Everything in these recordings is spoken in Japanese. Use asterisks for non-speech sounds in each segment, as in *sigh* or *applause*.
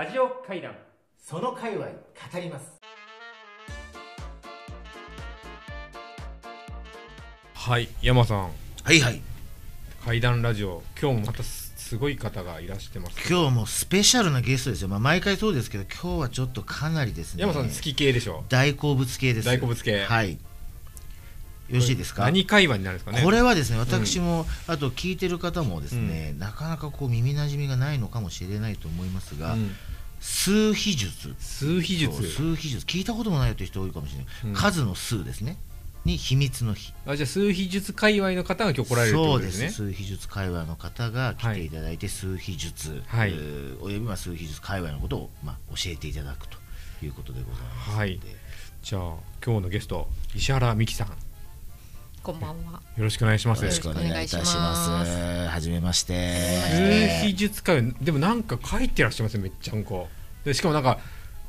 ラジオ会談。その界隈語ります。はい山さん。はいはい。会談ラジオ。今日もまたすすごい方がいらしてます今日もスペシャルなゲストですよ、まあ、毎回そうですけど今日はちょっとかなりですね。山さん好き系でしょ？大好物系です。大好物系。はい。よろしいですか？何会話になるんですかね？これはですね私も、あと聞いてる方もですね、なかなかこう耳なじみがないのかもしれないと思いますが、うん数秘術。数秘術。そう数秘術。聞いたこともないよって人多いかもしれない、うん。数の数ですね。に秘密の秘。あじゃあ数秘術界隈の方が今日来られるってそうでことです。すね数秘術界隈の方が来ていただいて、数秘術、はい。えーおよびは数秘術界隈のことを、まあ、教えていただくということでございますはい。じゃあ今日のゲスト石原美希さん。よこんばんは。ろしくお願いします。よろしくお願いいたします。はじめまして。数秘術界隈でもなんか書いてらっしゃいますよめっちゃんこ。でしかもなんか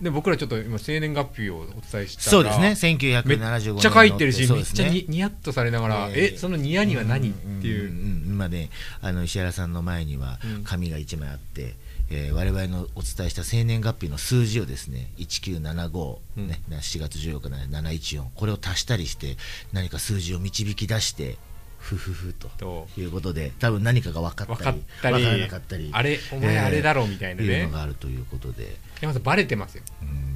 で僕らちょっと今生年月日をお伝えしたらそうですね。1975め年っちゃ書いてるし、めっちゃにニヤッとされながら、ええそのニヤには何？っていう、んんん今ねあの石原さんの前にはうん。紙が1枚あって、えー我々のお伝えした生年月日の数字をですね1975、うん。ね、7月14日の714これを足したりして何か数字を導き出してふふふとと。いうことで多分何かが分かったり分からなかったりあれお前あれだろうみたいなね。いうのがあるということで。山さんバレてますよ。うん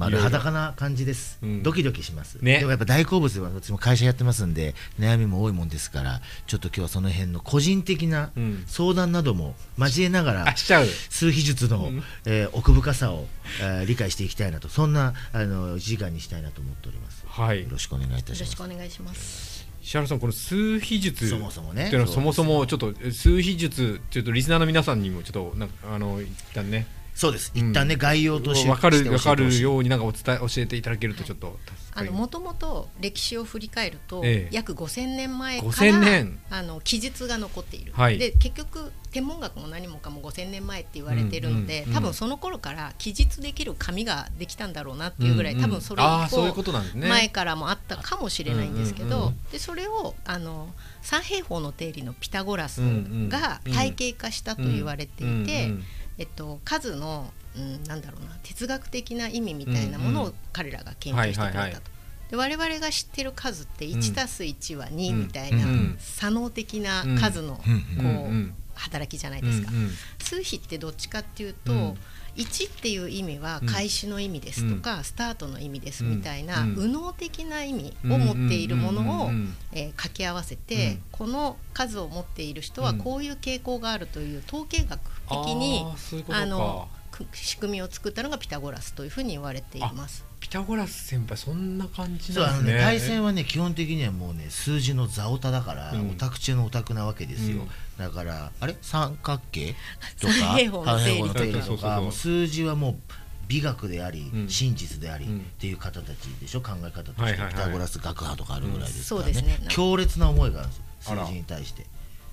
丸裸な感じです、うん。ドキドキします、ね。でもやっぱ大好物は私も会社やってますんで悩みも多いもんですからちょっと今日はその辺の個人的なうん。相談なども交えながら、あしちゃう。数秘術の、うん。えー奥深さを、えー理解していきたいなとそんなあの1時間にしたいなと思っております。はい。よろしくお願いいたよろします。しくお願いします。石原さんこの数秘術そもそもね。っていうのはそもそもちょそっと数秘術ちょっとリスナーの皆さんにもちょっとなんかあの一旦ねそうです。一旦ね、概要として分かる分かるようになんかお伝え教えていただけるとちょっと助かりあのもともと歴史を振り返ると、ええ。約5000年前か5000ら年。あの記述が残っている、はい。で結局天文学も何もかも5000年前って言われているので、うんうんうん多分その頃から記述できる紙ができたんだろうなっていうぐらい、うんうん多分それ一あーそういうこ歩となんですね。前からもあったかもしれないんですけど、うんうんうん。でそれをあの三平方の定理のピタゴラスうんがうん体系化したと言われていて。えっと、数の、うん、なんだろうな哲学的な意味みたいなものを彼らが研究してくれたと。はいはいはい。で我々が知ってる数ってうん。1たす1は2うん。みたいな、うん左脳的な数の、うん。こう、働きじゃないですか。数比ってどっちかっていうと、うん1っていう意味はうん開始の意味ですとか、スタートの意味ですうんみたいな、うん。右脳的な意味を持っているものを、うんうんうんうんえー掛け合わせて、うん。この数を持っている人はうん。こういう傾向があるという統計学的に、あのく仕組みを作ったのがピタゴラスというふうに言われています。ピタゴラス先輩そんな感じそうあのね。なんですね対戦はね基本的にはもうね数字の座オタだから、うん。オタク中のオタクなわけですよ、うん。だからあれ？三角形とか三平方の定理とそうそうそうか数字はもう美学であり、うん。真実であり、うん。っていう方たちでしょ？考え方として、はいはいはい。ピタゴラス学派とかあるぐらいですからね,、うん。そうですね。強烈な思いがあるんです数字に対して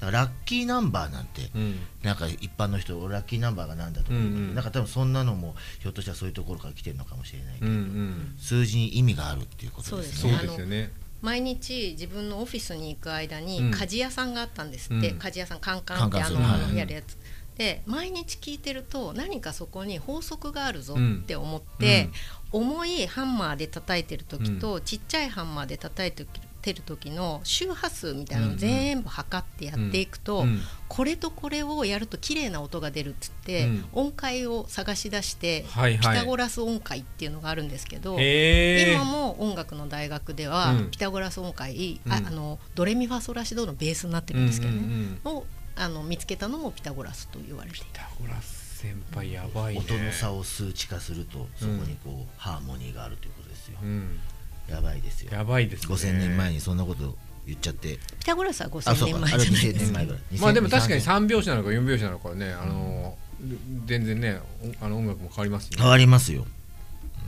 ラッキーナンバーなんて、うん。なんか一般の人ラッキーナンバーがなんだとか。言うけど、うんうん。なんか多分そんなのもひょっとしたらそういうところから来てるのかもしれないけど、うんうん。数字に意味があるっていうことですそうね。ですよね。毎日自分のオフィスに行く間にうん。鍛冶屋さんがあったんですって、うん。鍛冶屋さんカンカンってあの、やるやつ。で毎日聞いてると何かそこに法則があるぞうん。って思って、重いハンマーで叩いてる時と、ちっちゃいハンマーで叩いてる時の周波数みたいなのを全部測ってやっていくと、うんこれとこれをやると綺麗な音が出るっつって、うん。音階を探し出して、はいはい。ピタゴラス音階っていうのがあるんですけど、今も音楽の大学では、うん。ピタゴラス音階、うん。ああのドレミファソラシドのベースになってるんですけどね、うんうんうん。をあの見つけたのもピタゴラスと言われていピタゴラス先輩やばいね。音の差を数値化するとそこにこう、ハーモニーがあるということですよ、うんやばいですよ。やばいですね。5000年前にそんなこと言っちゃって。ピタゴラスはあ5000そうかあれ年前じゃない。2000ですか年前ぐら。いまあでも確かに2000 3拍子なのか4拍子なのかねあの全然ねおあの音楽も変わりますしね。変わりますよ。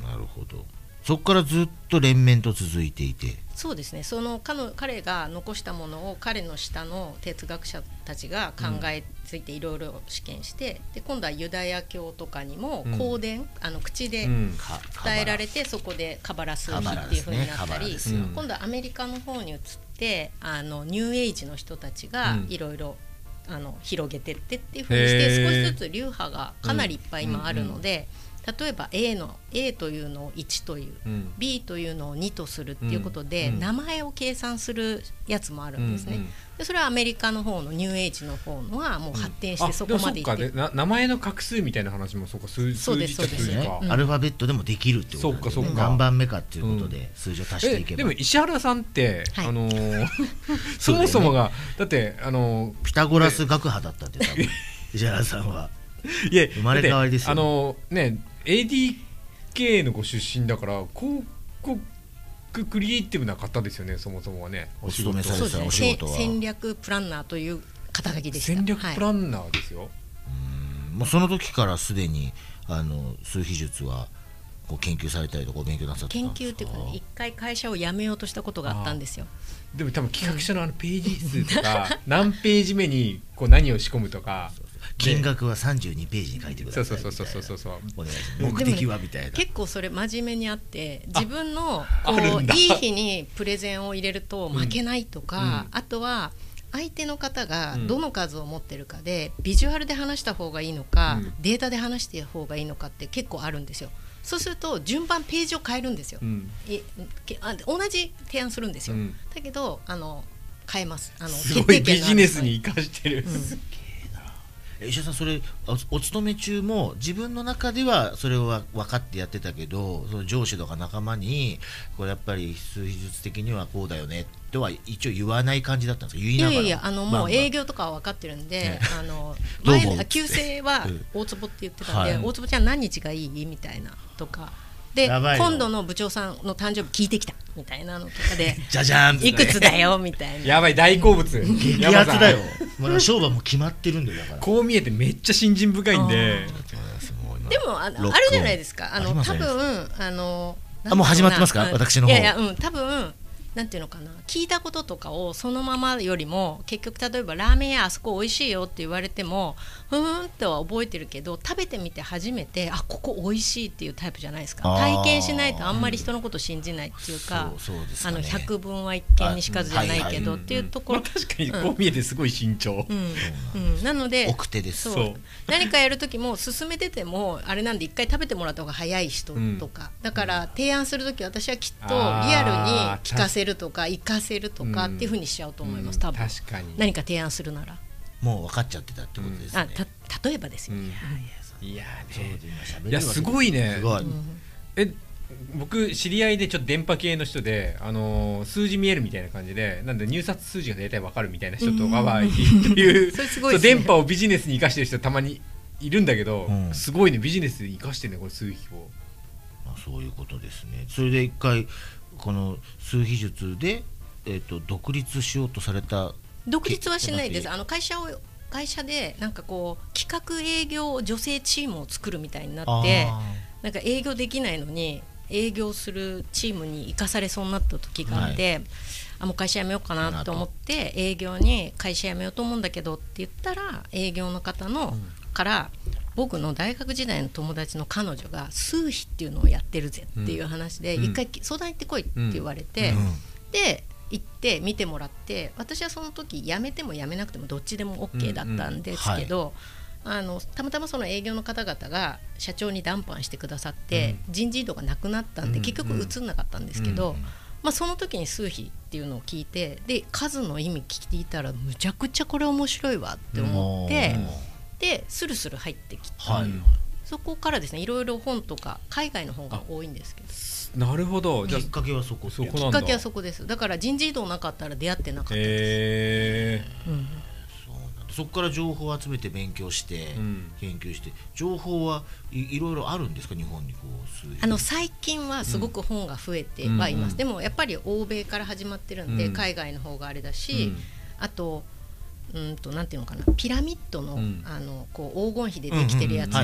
なるほど。そこからずっと連綿と続いていてそうですね。その彼の彼が残したものを彼の下の哲学者たちが考えついていろいろ試験して、で今度はユダヤ教とかにもうん。口伝、あの口で伝えられてそこでカバラ数比っていうふうになったり、ですよ今度はアメリカの方に移ってあのニューエイジの人たちがうん。いろいろあの広げてってっていうふうにして少しずつ流派がかなりいっぱい今あるので、例えば A の A というのを1という、うん。B というのを2とするっていうことで、うん。名前を計算するやつもあるんですね。うんうん。でそれはアメリカの方のニューエイジの方のはもう発展してそこまでいって。る、あでもそっか。でな名前の画数みたいな話もそうか数そうですそうです。アルファベットでもできるってことで、ね、そっかそっか。何番目かっていうことで数字を足していけば、えでも石原さんって、はい。あのー *laughs* そもそもがだってあのピタゴラス学派だったって多分。石原さんは。ーいや生まれ変わりですよ。あのーね ADK のご出身だから広告クリエイティブな方ですよねそもそもはね。お勤めされてたそうですね。お仕事は。せ戦略プランナーという肩書きでした戦略プラはいンナーですよ、もうその時からすでにあの数秘術はこう研究されたりとかお勉強なさってた研んですか？究っていうかね一回会社を辞めようとしたことがあったんですよ。でも多分企画書のあのページ数とか、*laughs* 何ページ目にこう何を仕込むとか金額は32ページに書いてください。そうそうそうそうそうお願いします。目的はみたいな。結構それ真面目にあって自分のこういい日にプレゼンを入れると負けないとか、うん。あとは相手の方がうん。どの数を持ってるかで、ビジュアルで話した方がいいのか、うん。データで話した方がいいのかって結構あるんですよ。そうすると順番ページを変えるんですよ、うん。えけあ同じ提案するんですよ、うん。だけどあの変えます。あのすごいビジネスに生かしてる、え石田さんそれおお勤め中も自分の中ではそれは分かってやってたけどその上司とか仲間にこれやっぱり数秘術的にはこうだよねとは一応言わない感じだったんですか？言いながら。いやいやあのもう営業とかは分かってるんで、ね。あの前旧姓はうん大坪って言ってたんで、はい。大坪ちゃん何日がいい？みたいなとかで今度の部長さんの誕生日聞いてきた。みたいなのとかでじゃじゃーんいくつだよみたいな。やばい大好物。激アツだよ。まだ商売も決まってるんだよだから。こう見えてめっちゃ信心深いんで。でもああるじゃないですか。あの多分あのあもう始まってますか？私の方。いやいやうん多分なんていうのかな聞いたこととかをそのままよりも結局例えばラーメン屋あそこ美味しいよって言われてもふーんとは覚えてるけど食べてみて初めてあここ美味しいっていうタイプじゃないですか。体験しないとあんまり人のこと信じないっていうか、そうそうですかね。あの百分は一見にしかずじゃないけどあっていうところ、まあ確かにこう見えてすごい慎重、うん。うん、なので奥手です。そう。そう何かやる時も進めててもあれなんで一回食べてもらった方が早い人とか、だから提案する時私はきっとリアルに聞かせるとか活かせるとかっていうふうにしちゃうと思います、多分。確かに。何か提案するなら、もう分かっちゃってたってことですね。あた例えばですよ、うんはいいやいやすごいね。すごい、え僕知り合いでちょっと電波系の人で、あのー数字見えるみたいな感じでなんで入札数字が大体わかるみたいな人とかはいるっていう *laughs* 電波をビジネスに生かしてる人たまにいるんだけど、うん。すごいねビジネスに生かしてるねこれ数比を。まあ、そういうことですね。それで一回この数秘術で、えー、と独立しようとされた独立はしないでけすあの会社を会社でなんかこう企画営業女性チームを作るみたいになってあなんか営業できないのに営業するチームに生かされそうになった時があって、あもう会社辞めようかなと思って営業に会社辞めようと思うんだけどって言ったら営業の方の、から僕の大学時代の友達の彼女が数比っていうのをやってるぜっていう話で、うん。一回相談行ってこいって言われて、うん。で行って見てもらって私はその時辞めても辞めなくてもどっちでも OK だったんですけど、あのたまたまその営業の方々が社長に談判してくださって、人事異動がなくなったんで、うん。結局移ん。なかったんですけど、うん。まあ、その時に数比っていうのを聞いてで数の意味聞いたらむちゃくちゃこれ面白いわって思って、うんでスルスル入ってきて、はい、うんそこからですねいろいろ本とか海外の本が多いんですけど。なるほど。きっかけはそこ。そこなんだ。きっかけはそこです。だから人事異動なかったら出会ってなかったです、えうん。そうなんだ。そこから情報を集めて勉強して、うん。研究して。情報はいいろいろあるんですか？日本にこうあの最近はすごく本が増えてはいます、うん。でもやっぱり欧米から始まってるんで、うん。海外の方があれだし、うん。あとうんとなんていうのかなピラミッドの,、うん。あのこう黄金比でできてるやつも、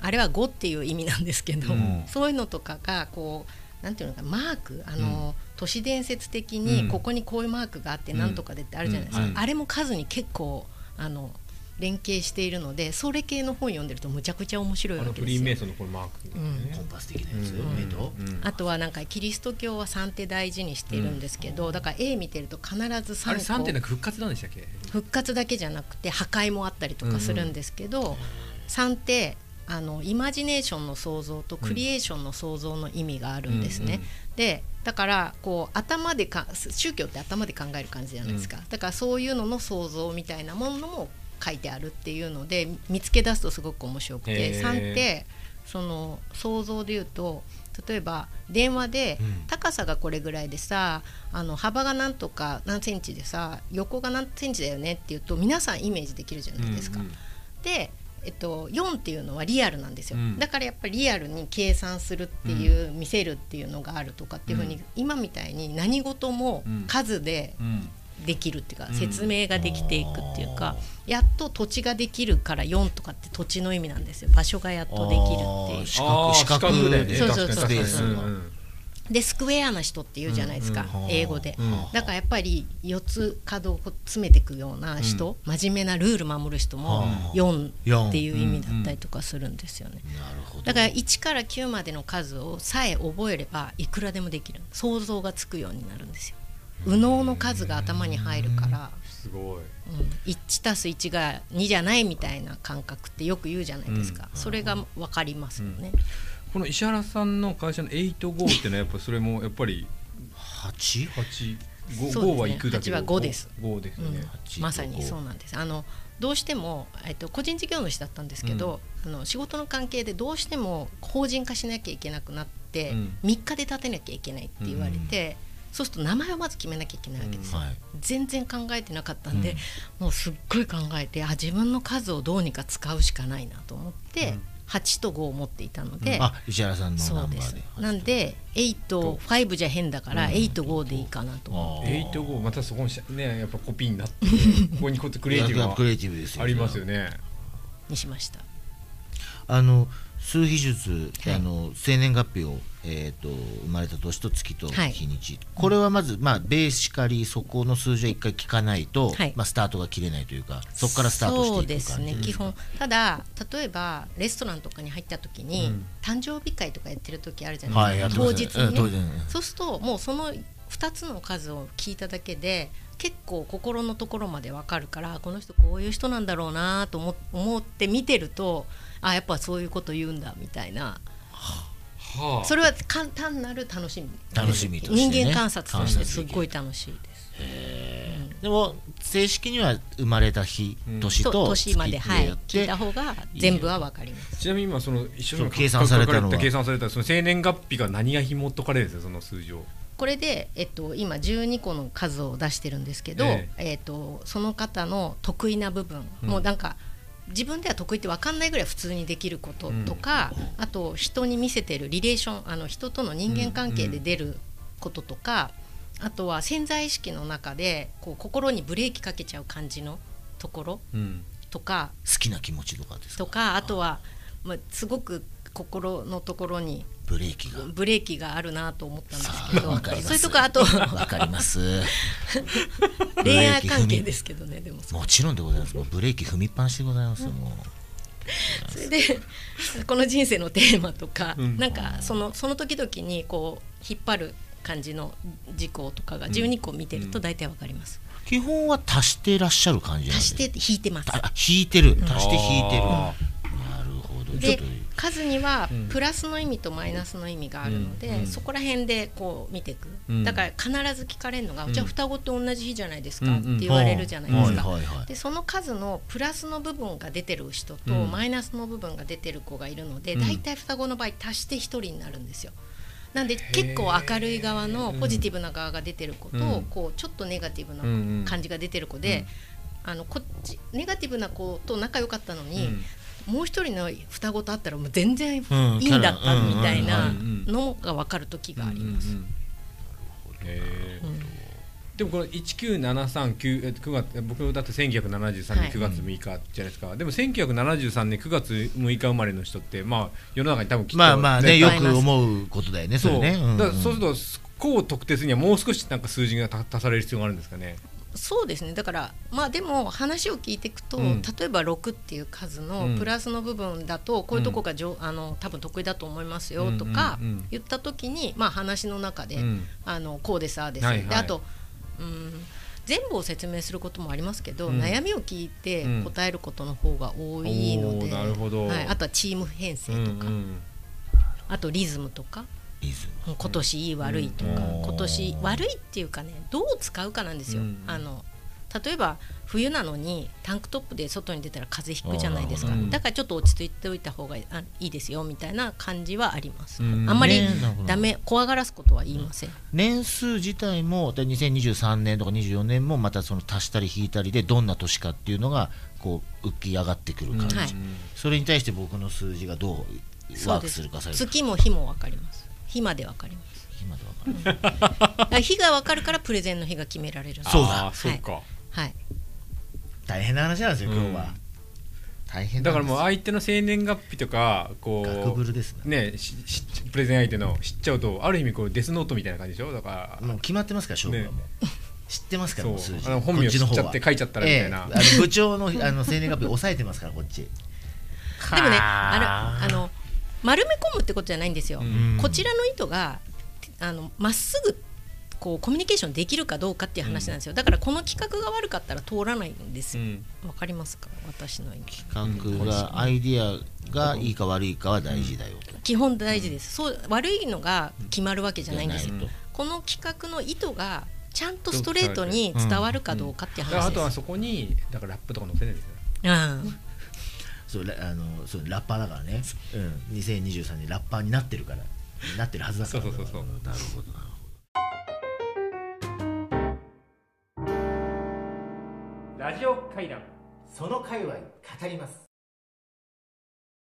あれは5っていう意味なんですけど、うん。そういうのとかがこうなんていうのかなマークあの、都市伝説的にうんここにこういうマークがあってなんとかでってあるじゃないですか、うん。あれも数に結構あの連携しているのでそれ系の本読んでるとむちゃくちゃ面白いあわけですよ。のフリーメイ。ソンのこのマークみたいなね。コンパス的なやつ、うん。うん。あとはなんかキリスト教は3手大事にしてるんですけど、だから絵見てると必ずあれ3 3点個なんか復活なんでしたっけ復活だけじゃなくて破壊もあったりとかするんですけど、3ってあのイマジネーションの創造とクリエーションの創造の意味があるんですね。うんうんでだからこう頭でか宗教って頭で考える感じじゃないですか、だからそういうのの創造みたいなものも書いてあるっていうので見つけ出すとすごく面白くへてー。3ってその想像で言うと例えば電話でうん。高さがこれぐらいでさあの幅がなんとか何センチでさ横が何センチだよねって言うと皆さんイメージできるじゃないですか。うんうんで、えっと、4っていうのはリアルなんですよ、うん。だからやっぱりリアルに計算するっていう、見せるっていうのがあるとかっていうふうに、うん。今みたいに何事もうん。数でうんできるっていうか、うん。説明ができていくっていうかあ、やっと土地ができるから4とかって土地の意味なんですよ。場所がやっとできるっていう。四角四角四角だよねそうそうそう。確かにスペースが。うんうんでスクエアな人って言うじゃないですか、うんうん。英語で、うんだからやっぱり4つ角を詰めていくような人、真面目なルール守る人もはあ4っていう意味だったりとかするんですよね。なるほど。だから1から9までの数をさえ覚えればいくらでもできる。想像がつくようになるんですよ。右脳の数が頭に入るから、すごい。うん、1たす1が2じゃないみたいな感覚ってよく言うじゃないですか、それが分かりますよね。この石原さんの会社の85っていうのはやっぱそれもやっぱり八？8五？そうですね。五は行くだけど八は五です。5ですよね、うん。まさにそうなんです。あのどうしても、えっと、個人事業主だったんですけど、あの仕事の関係でどうしても法人化しなきゃいけなくなって、うん。3日で立てなきゃいけないって言われて、そうすると名前をまず決めなきゃいけないわけですよ、はい。全然考えてなかったんで、もうすっごい考えてあ自分の数をどうにか使うしかないなと思って、うん。8と5を持っていたので、あ石原さんのナそうです。ンバーで。なんで85じゃ変だからうん。85でいいかなと。思って。85またそこにしねやっぱコピーになって *laughs* ここにこうやってクリエイティブいやクリエイがティブですよ。ありますよね。にしました。あの数秘術、はい。あの生年月日を、えー、と生まれた年と月とはい。日にち、これはまず、まあ、ベーシカリーそこの数字は一回聞かないと、はい。まあ、スタートが切れないというかそこからスタートしていく感じ。ですそうですね基本。ただ例えばレストランとかに入った時に、うん。誕生日会とかやってる時あるじゃはないですか、当日に。ね、うん当日うんそうするともうその2つの数を聞いただけで結構心のところまでわかるからこの人こういう人なんだろうなと思思って見てるとあやっぱそういうこと言うんだみたいな。はあ。それは簡単なる楽しみ。楽しみとしてね。人間観察として。すごい楽しいです。でも正式には生まれた日、うん。年と月年まで、はい。やっ、聞いてた方が全部はわかります。ちなみに今その一緒に計算されたの計算されたその生年月日が何が紐解かれるんですよその数字を。これで、えっと、今12個の数を出してるんですけど、え。えっと、その方の得意な部分、うん。もうなんか自分では得意って分かんないぐらい普通にできることとか、あと人に見せてるリレーションあの人との人間関係で出ることとか、あとは潜在意識の中でこう心にブレーキかけちゃう感じのところうん。とか好きな気持ちとかですか？とかあとは、まあ、すごく心のところにブレーキが。ブレーキがあるなと思ったんですけど。わかります。そういうとこあと。わかります。*laughs* 恋愛関係ですけどねでも。もちろんでございます。もうブレーキ踏みっぱなしでございますよもう。それでこの人生のテーマとか、うん。なんかそのその時々にこう引っ張る感じの事項とかが12個見てると大体わかります、基本は足してらっしゃる感じなんです足して引いてます。あ引いてる。足して引いてる、あなるほど。ちょっでと数にはうん。プラスの意味とマイナスの意味があるので、うん。うん。そこら辺でこう見ていく、うん。だから必ず聞かれるのが、うん。じゃあ双子って同じ日じゃないですか、って言われるじゃないですか、でその数のプラスの部分が出てる人と、うん。マイナスの部分が出てる子がいるので、うん。大体双子の場合足して1人になるんですよ。なんで結構明るい側のポジティブな側が出てる子と、うん。こうちょっとネガティブな感じが出てる子で、あのこっちネガティブな子と仲良かったのに、もう一人の双子と会ったらもう全然いいうんんだったみたいなのが分かる時があります。でもこれ19739え9月僕だと1973はい年9月6日じゃないですか、でも1973年9月6日生まれの人ってまあ世の中に多分きっとまあまあねよく思うことだよねそそう。そうするとこう特定するにはもう少しなんか数字が足足される必要があるんですかねそうですね。だからまあでも話を聞いていくと、うん。例えば6っていう数うん。のプラスの部分だとこういうとこがじょ、あの多分得意だと思いますよとかうんうん。うん言った時に、まあ、話の中で、うん。あのこうですああです、はいはい。であとうん全部を説明することもありますけど、うん。悩みを聞いてうん。答えることの方が多いので、おーなるほど。はい、あとはチーム編成とか、うんうん。あとリズムとか今年いい悪いとか、うん。今年悪いっていうかねどう使うかなんですよ。うん。あの例えば冬なのにタンクトップで外に出たら風邪ひくじゃないですか、うん。だからちょっと落ち着いておいた方がいいあいいですよみたいな感じはあります、うん。あんまりダメ怖がらすことは言いません、年数自体もで2023年とか24年もまたその足したり引いたりでどんな年かっていうのがこう浮き上がってくる感じ、はい。それに対して僕の数字がどうワークするかされるか月も日も分かります日まで分かります。今でわかる。だから日が分かるからプレゼンの日が決められるそうだ。そうか、はい。大変な話なんですよ今日は、うん。大変だからもうあ相手の生年月日とかこうルですね。ねししプレゼン相手の知っちゃうとある意味こうデスノートみたいな感じでしょ？だからもう決まってますから勝負はねもう、知ってますから数字。あの本名知っちゃって書いちゃったらみたいな。ええ。あの部長のあの生年月日抑えてますからこっち。でもねあのあの丸め込むってことじゃないんですよ、うん。こちらの意図があのまっすぐこうコミュニケーションできるかどうかっていう話なんですよ、だからこの企画が悪かったら通らないんですよ。うん。わ、かりますか？私の意見。企画がアイディアがいいか悪いかは大事だよ。と、基本大事です、そう悪いのが決まるわけじゃないんですよ、この企画の意図がちゃんとストレートに伝わるかどうかっていう話あとはそこにだからラップとか載せないんですよ。うんそうラあのそうラッパーだからね、うん、2023年ラッパーになってるから。なってるはずだから。そうそうそう。そうんなるほど。なるほど。ラジオ会談その界隈語ります